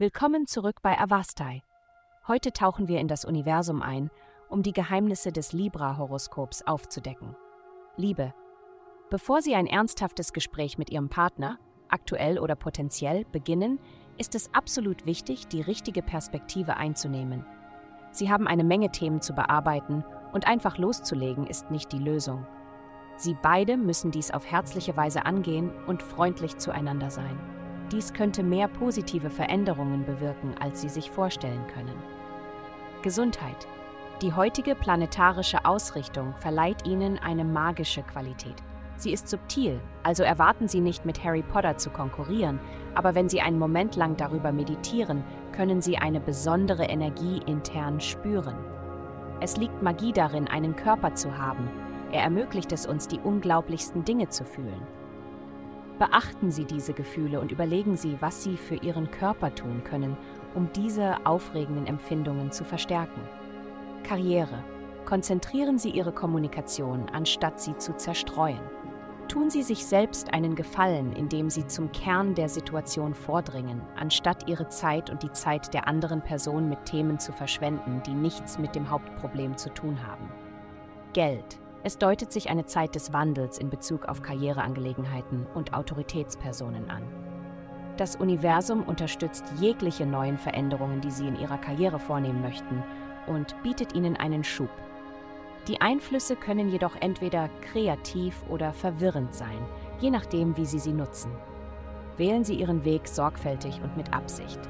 Willkommen zurück bei Avastai. Heute tauchen wir in das Universum ein, um die Geheimnisse des Libra-Horoskops aufzudecken. Liebe. Bevor Sie ein ernsthaftes Gespräch mit Ihrem Partner, aktuell oder potenziell, beginnen, ist es absolut wichtig, die richtige Perspektive einzunehmen. Sie haben eine Menge Themen zu bearbeiten und einfach loszulegen ist nicht die Lösung. Sie beide müssen dies auf herzliche Weise angehen und freundlich zueinander sein. Dies könnte mehr positive Veränderungen bewirken, als Sie sich vorstellen können. Gesundheit. Die heutige planetarische Ausrichtung verleiht Ihnen eine magische Qualität. Sie ist subtil, also erwarten Sie nicht mit Harry Potter zu konkurrieren, aber wenn Sie einen Moment lang darüber meditieren, können Sie eine besondere Energie intern spüren. Es liegt Magie darin, einen Körper zu haben. Er ermöglicht es uns, die unglaublichsten Dinge zu fühlen. Beachten Sie diese Gefühle und überlegen Sie, was Sie für Ihren Körper tun können, um diese aufregenden Empfindungen zu verstärken. Karriere. Konzentrieren Sie Ihre Kommunikation, anstatt sie zu zerstreuen. Tun Sie sich selbst einen Gefallen, indem Sie zum Kern der Situation vordringen, anstatt Ihre Zeit und die Zeit der anderen Person mit Themen zu verschwenden, die nichts mit dem Hauptproblem zu tun haben. Geld. Es deutet sich eine Zeit des Wandels in Bezug auf Karriereangelegenheiten und Autoritätspersonen an. Das Universum unterstützt jegliche neuen Veränderungen, die Sie in Ihrer Karriere vornehmen möchten und bietet Ihnen einen Schub. Die Einflüsse können jedoch entweder kreativ oder verwirrend sein, je nachdem, wie Sie sie nutzen. Wählen Sie Ihren Weg sorgfältig und mit Absicht.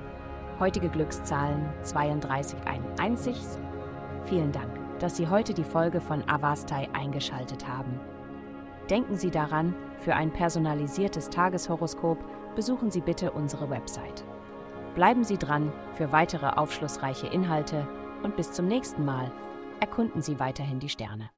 Heutige Glückszahlen 3291. Vielen Dank dass Sie heute die Folge von Avastai eingeschaltet haben. Denken Sie daran, für ein personalisiertes Tageshoroskop besuchen Sie bitte unsere Website. Bleiben Sie dran für weitere aufschlussreiche Inhalte und bis zum nächsten Mal erkunden Sie weiterhin die Sterne.